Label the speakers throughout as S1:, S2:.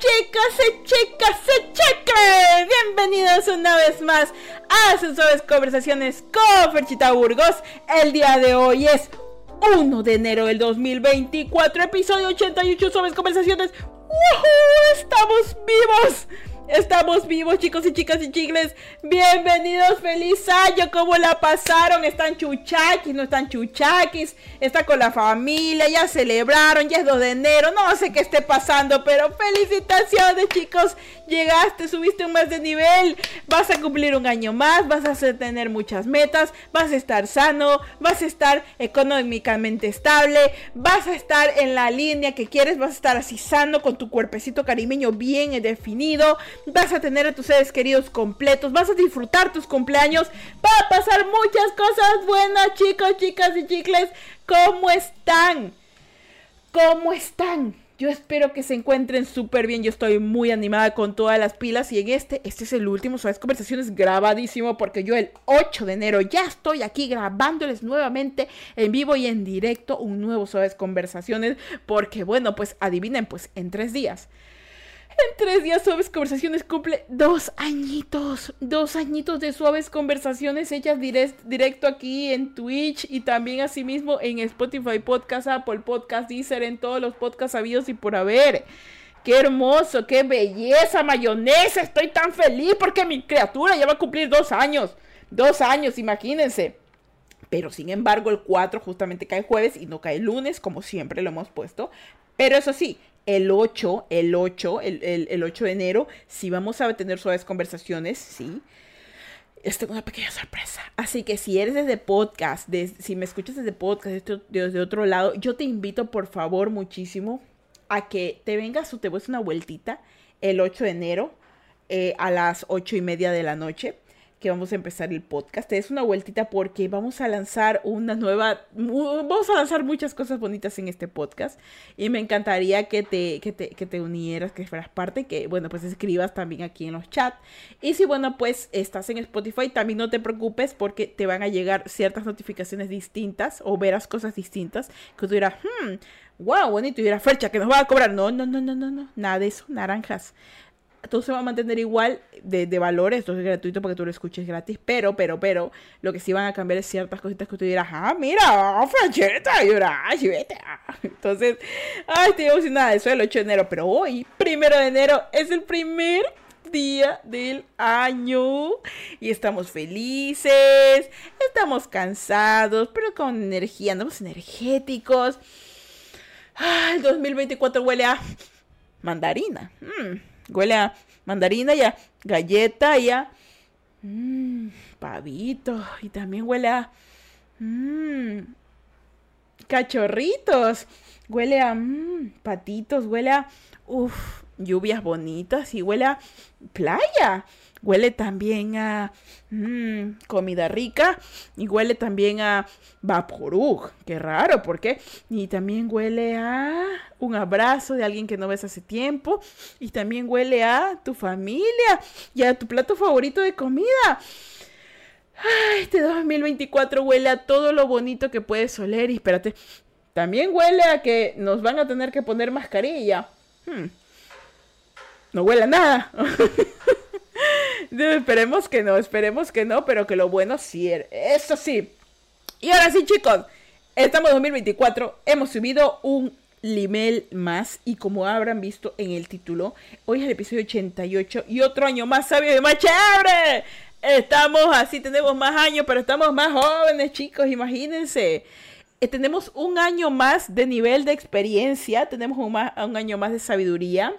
S1: chicos y chicas y chicas, bienvenidos una vez más a sus suaves conversaciones con Ferchita Burgos. El día de hoy es 1 de enero del 2024, episodio 88 suaves conversaciones. ¡Woohoo! ¡Estamos vivos! Estamos vivos, chicos y chicas y chicles. Bienvenidos, feliz año. ¿Cómo la pasaron? ¿Están chuchaquis? ¿No están chuchaquis? ¿Está con la familia? ¿Ya celebraron? ¿Ya es 2 de enero? No sé qué esté pasando, pero felicitaciones, chicos. Llegaste, subiste un mes de nivel. Vas a cumplir un año más. Vas a tener muchas metas. Vas a estar sano. Vas a estar económicamente estable. Vas a estar en la línea que quieres. Vas a estar así sano con tu cuerpecito carimeño bien definido vas a tener a tus seres queridos completos, vas a disfrutar tus cumpleaños, va a pasar muchas cosas buenas, chicos, chicas y chicles. ¿Cómo están? ¿Cómo están? Yo espero que se encuentren súper bien. Yo estoy muy animada con todas las pilas. Y en este, este es el último Suaves Conversaciones grabadísimo. Porque yo el 8 de enero ya estoy aquí grabándoles nuevamente en vivo y en directo un nuevo Suaves Conversaciones. Porque bueno, pues adivinen, pues en tres días en tres días Suaves Conversaciones cumple dos añitos. Dos añitos de Suaves Conversaciones hechas directo aquí en Twitch y también asimismo en Spotify Podcast, Apple Podcast, Deezer, en todos los podcasts habidos y por haber. Qué hermoso, qué belleza, mayonesa. Estoy tan feliz porque mi criatura ya va a cumplir dos años. Dos años, imagínense. Pero sin embargo, el 4 justamente cae jueves y no cae lunes, como siempre lo hemos puesto. Pero eso sí, el 8, el 8, el, 8 de enero, sí vamos a tener suaves conversaciones, sí. Es una pequeña sorpresa. Así que si eres desde podcast, si me escuchas desde podcast, desde, otro lado, yo te invito por favor muchísimo a que te vengas o te des una vueltita el 8 de enero eh, a las 8 y media de la noche que vamos a empezar el podcast. Te des una vueltita porque vamos a lanzar una nueva, vamos a lanzar muchas cosas bonitas en este podcast y me encantaría que te, que te, que te unieras, que fueras parte, que bueno, pues escribas también aquí en los chats. Y si bueno, pues estás en Spotify, también no te preocupes porque te van a llegar ciertas notificaciones distintas o verás cosas distintas que tú dirás, hmm, wow, bonito, y dirás, Fercha, que nos va a cobrar. No, no, no, no, no, no, nada de eso, naranjas todo se va a mantener igual de, de valores, esto es gratuito porque tú lo escuches gratis, pero, pero, pero, lo que sí van a cambiar es ciertas cositas que tú dirás, ah, mira, francheta, y ahora, vete. Entonces, ay, estoy emocionada, eso es el 8 de enero, pero hoy, primero de enero, es el primer día del año y estamos felices, estamos cansados, pero con energía, andamos energéticos. Ay, el 2024 huele a mandarina. Mm. Huele a mandarina y a galleta y a mmm, pavito. Y también huele a mmm, cachorritos. Huele a mmm, patitos. Huele a lluvias bonitas y huele a playa. Huele también a mm, comida rica y huele también a vaporú. Qué raro, ¿por qué? Y también huele a un abrazo de alguien que no ves hace tiempo. Y también huele a tu familia y a tu plato favorito de comida. Ay, este 2024 huele a todo lo bonito que puedes oler. Y espérate, también huele a que nos van a tener que poner mascarilla. Hmm. No huele a nada. esperemos que no, esperemos que no, pero que lo bueno sí. Eso sí. Y ahora sí, chicos. Estamos en 2024. Hemos subido un limel más. Y como habrán visto en el título, hoy es el episodio 88. Y otro año más sabio y más chévere. Estamos así, tenemos más años, pero estamos más jóvenes, chicos. Imagínense. Eh, tenemos un año más de nivel de experiencia, tenemos un, año más de sabiduría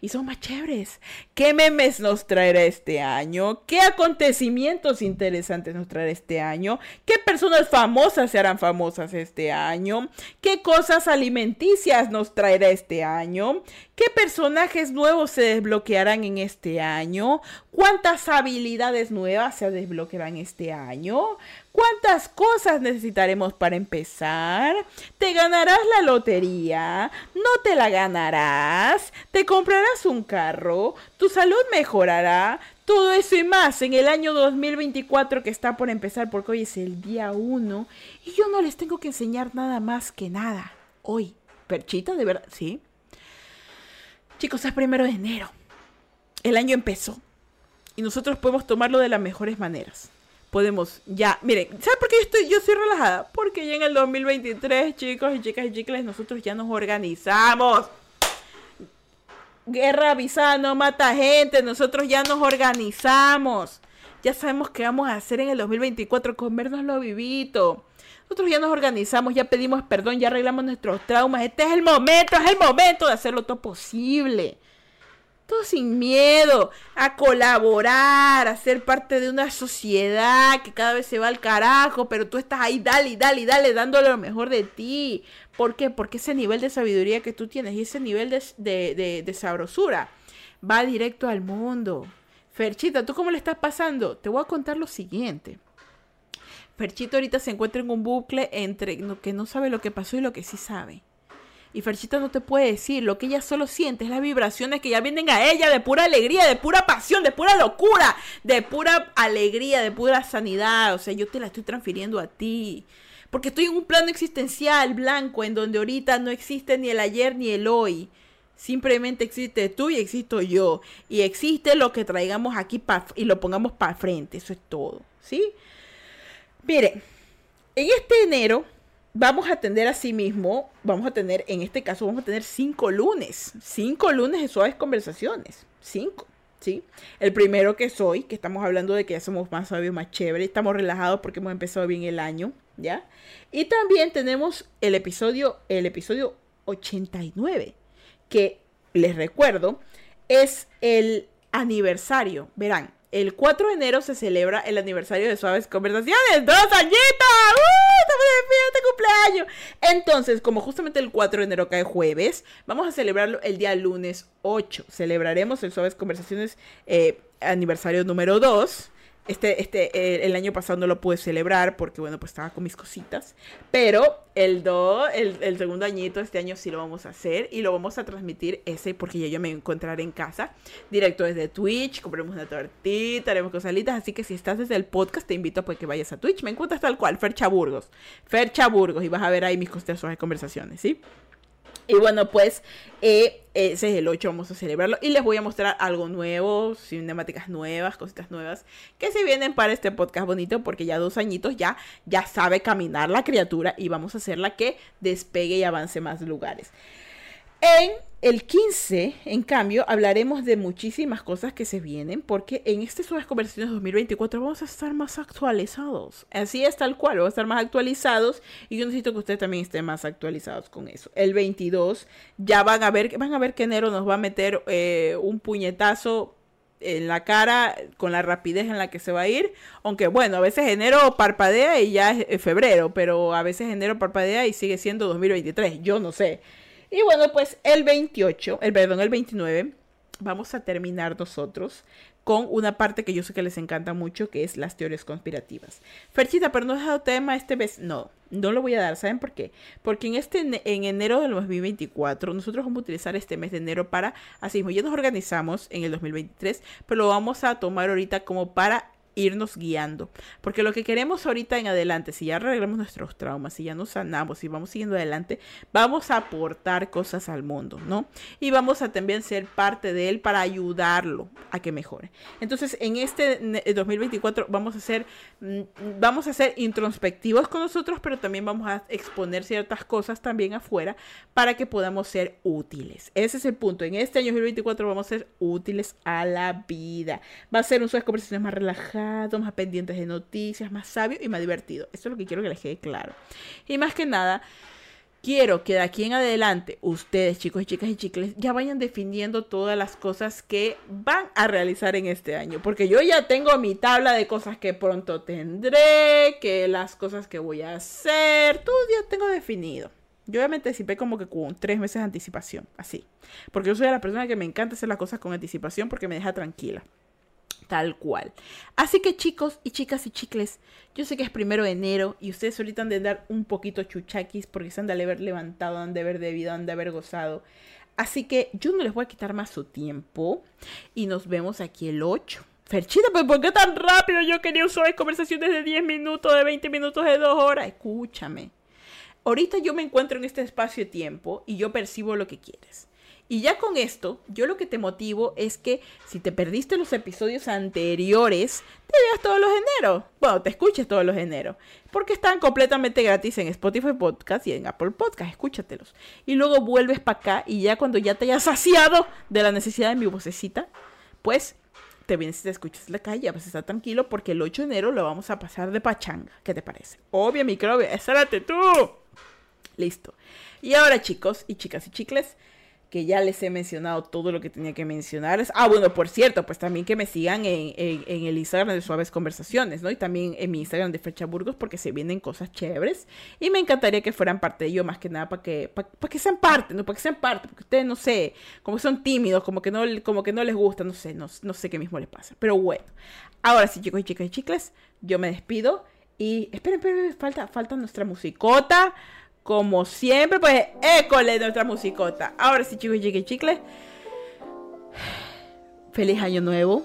S1: y son más chéveres. ¿Qué memes nos traerá este año? ¿Qué acontecimientos interesantes nos traerá este año? ¿Qué personas famosas se harán famosas este año? ¿Qué cosas alimenticias nos traerá este año? ¿Qué personajes nuevos se desbloquearán en este año? ¿Cuántas habilidades nuevas se desbloquearán este año? ¿Cuántas cosas necesitaremos para empezar? ¿Te ganarás la lotería? ¿No te la ganarás? ¿Te comprarás un carro? ¿Tu salud mejorará? Todo eso y más en el año 2024 que está por empezar porque hoy es el día 1 y yo no les tengo que enseñar nada más que nada. Hoy, perchita, de verdad, sí. Chicos, es primero de enero. El año empezó. Y nosotros podemos tomarlo de las mejores maneras. Podemos ya, miren, ¿saben por qué yo estoy, yo estoy relajada? Porque ya en el 2023, chicos y chicas y chicles, nosotros ya nos organizamos. Guerra avisada no mata gente, nosotros ya nos organizamos. Ya sabemos qué vamos a hacer en el 2024, comernos lo vivito. Nosotros ya nos organizamos, ya pedimos perdón, ya arreglamos nuestros traumas. Este es el momento, es el momento de hacerlo todo posible. Todo sin miedo, a colaborar, a ser parte de una sociedad que cada vez se va al carajo, pero tú estás ahí, dale, dale, dale, dándole lo mejor de ti. ¿Por qué? Porque ese nivel de sabiduría que tú tienes y ese nivel de, de, de sabrosura va directo al mundo. Ferchita, ¿tú cómo le estás pasando? Te voy a contar lo siguiente. Ferchito ahorita se encuentra en un bucle entre lo que no sabe lo que pasó y lo que sí sabe. Y Ferchito no te puede decir, lo que ella solo siente es las vibraciones que ya vienen a ella de pura alegría, de pura pasión, de pura locura, de pura alegría, de pura sanidad. O sea, yo te la estoy transfiriendo a ti. Porque estoy en un plano existencial blanco en donde ahorita no existe ni el ayer ni el hoy. Simplemente existe tú y existo yo. Y existe lo que traigamos aquí y lo pongamos para frente. Eso es todo. ¿Sí? Mire, en este enero vamos a tener a sí mismo, vamos a tener, en este caso, vamos a tener cinco lunes. Cinco lunes de suaves conversaciones. Cinco. ¿Sí? El primero que soy, que estamos hablando de que ya somos más sabios, más chéveres, estamos relajados porque hemos empezado bien el año, ¿ya? Y también tenemos el episodio, el episodio 89, que les recuerdo, es el aniversario. Verán, el 4 de enero se celebra el aniversario de Suaves Conversaciones. ¡Dos añitos! ¡Uh! ¡Estamos de este cumpleaños! Entonces, como justamente el 4 de enero cae jueves, vamos a celebrarlo el día lunes 8. Celebraremos el Suaves Conversaciones eh, aniversario número 2. Este, este, el año pasado no lo pude celebrar porque, bueno, pues estaba con mis cositas. Pero el do, el, el, segundo añito, este año sí lo vamos a hacer y lo vamos a transmitir ese porque ya yo me encontraré en casa, directo desde Twitch, compremos una tortita, haremos cosalitas. Así que si estás desde el podcast, te invito a pues, que vayas a Twitch. Me encuentras tal cual, Fercha Burgos. Fercha Burgos y vas a ver ahí mis costazos conversaciones, ¿sí? Y bueno, pues eh, ese es el 8, vamos a celebrarlo. Y les voy a mostrar algo nuevo, cinemáticas nuevas, cositas nuevas, que se vienen para este podcast bonito, porque ya dos añitos ya, ya sabe caminar la criatura y vamos a hacerla que despegue y avance más lugares. En el 15, en cambio, hablaremos de muchísimas cosas que se vienen, porque en estas Suaves Conversaciones 2024 vamos a estar más actualizados. Así es tal cual, vamos a estar más actualizados y yo necesito que ustedes también estén más actualizados con eso. El 22 ya van a ver, van a ver que enero nos va a meter eh, un puñetazo en la cara con la rapidez en la que se va a ir. Aunque bueno, a veces enero parpadea y ya es febrero, pero a veces enero parpadea y sigue siendo 2023. Yo no sé. Y bueno, pues el 28, el perdón, el 29, vamos a terminar nosotros con una parte que yo sé que les encanta mucho, que es las teorías conspirativas. Ferchita, pero no he dado tema este mes. No, no lo voy a dar. ¿Saben por qué? Porque en este en enero del 2024 nosotros vamos a utilizar este mes de enero para así mismo. Ya nos organizamos en el 2023, pero lo vamos a tomar ahorita como para irnos guiando. Porque lo que queremos ahorita en adelante, si ya arreglamos nuestros traumas, si ya nos sanamos y vamos siguiendo adelante, vamos a aportar cosas al mundo, ¿no? Y vamos a también ser parte de él para ayudarlo a que mejore. Entonces, en este 2024 vamos a ser, mm, vamos a ser introspectivos con nosotros, pero también vamos a exponer ciertas cosas también afuera para que podamos ser útiles. Ese es el punto. En este año 2024 vamos a ser útiles a la vida. Va a ser un de conversaciones más relajadas más pendientes de noticias, más sabio y más divertido. Eso es lo que quiero que les quede claro. Y más que nada, quiero que de aquí en adelante ustedes, chicos y chicas y chicles, ya vayan definiendo todas las cosas que van a realizar en este año. Porque yo ya tengo mi tabla de cosas que pronto tendré, que las cosas que voy a hacer, todo ya tengo definido. Yo ya me anticipé como que con tres meses de anticipación, así. Porque yo soy la persona que me encanta hacer las cosas con anticipación porque me deja tranquila. Tal cual. Así que chicos y chicas y chicles, yo sé que es primero de enero y ustedes ahorita han de dar un poquito chuchaquis porque se han de haber levantado, han de haber debido, han de haber gozado. Así que yo no les voy a quitar más su tiempo y nos vemos aquí el 8. Ferchita, pero ¿por qué tan rápido? Yo quería usar conversaciones de 10 minutos, de 20 minutos, de 2 horas. Escúchame. Ahorita yo me encuentro en este espacio de tiempo y yo percibo lo que quieres. Y ya con esto, yo lo que te motivo es que si te perdiste los episodios anteriores, te veas todos los enero. Bueno, te escuches todos los enero. Porque están completamente gratis en Spotify Podcast y en Apple Podcast. Escúchatelos. Y luego vuelves para acá y ya cuando ya te hayas saciado de la necesidad de mi vocecita, pues te vienes y te escuchas la calle, a estar tranquilo porque el 8 de enero lo vamos a pasar de pachanga. ¿Qué te parece? Obvio, microbio, espérate tú. Listo. Y ahora chicos y chicas y chicles, que ya les he mencionado todo lo que tenía que mencionar. Ah, bueno, por cierto, pues también que me sigan en, el Instagram de Suaves Conversaciones, ¿no? Y también en mi Instagram de Fecha Burgos, porque se vienen cosas chéveres. Y me encantaría que fueran parte de ello, más que nada, para que, para, que sean parte, ¿no? Para que sean parte, porque ustedes, no sé, como son tímidos, como que no, como que no les gusta, no sé, no, no sé qué mismo les pasa. Pero bueno, ahora sí, chicos y chicas y chicles, yo me despido. Y esperen, esperen, falta, falta nuestra musicota como siempre, pues école nuestra musicota. Ahora sí, chicos, y chicle. Feliz año nuevo.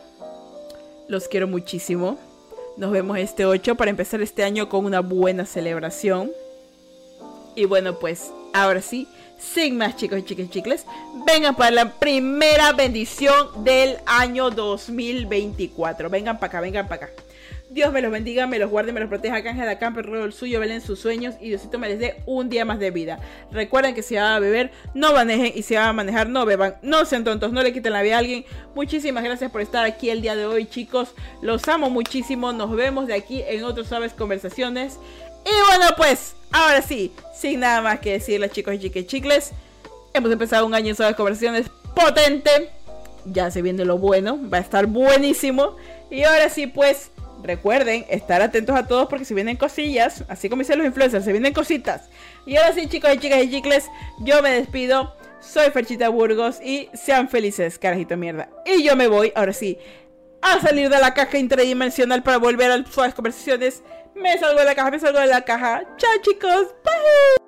S1: Los quiero muchísimo. Nos vemos este 8 para empezar este año con una buena celebración. Y bueno, pues ahora sí, sin más chicos y chicas chicles, vengan para la primera bendición del año 2024. Vengan para acá, vengan para acá. Dios me los bendiga, me los guarde, me los proteja, canje de acá, perro el suyo, velen sus sueños y Diosito me les dé un día más de vida. Recuerden que si van a beber, no manejen y si van a manejar, no beban. No sean tontos, no le quiten la vida a alguien. Muchísimas gracias por estar aquí el día de hoy, chicos. Los amo muchísimo. Nos vemos de aquí en otros suaves conversaciones. Y bueno, pues, ahora sí, sin nada más que decirles, chicos y chiques chicles, hemos empezado un año en suaves conversaciones potente. Ya se viene lo bueno, va a estar buenísimo. Y ahora sí, pues Recuerden estar atentos a todos porque se vienen cosillas, así como dicen los influencers, se vienen cositas. Y ahora sí, chicos y chicas y chicles, yo me despido. Soy Ferchita Burgos y sean felices, carajito mierda. Y yo me voy, ahora sí, a salir de la caja interdimensional para volver a suaves conversaciones. Me salgo de la caja, me salgo de la caja. Chao, chicos. Bye.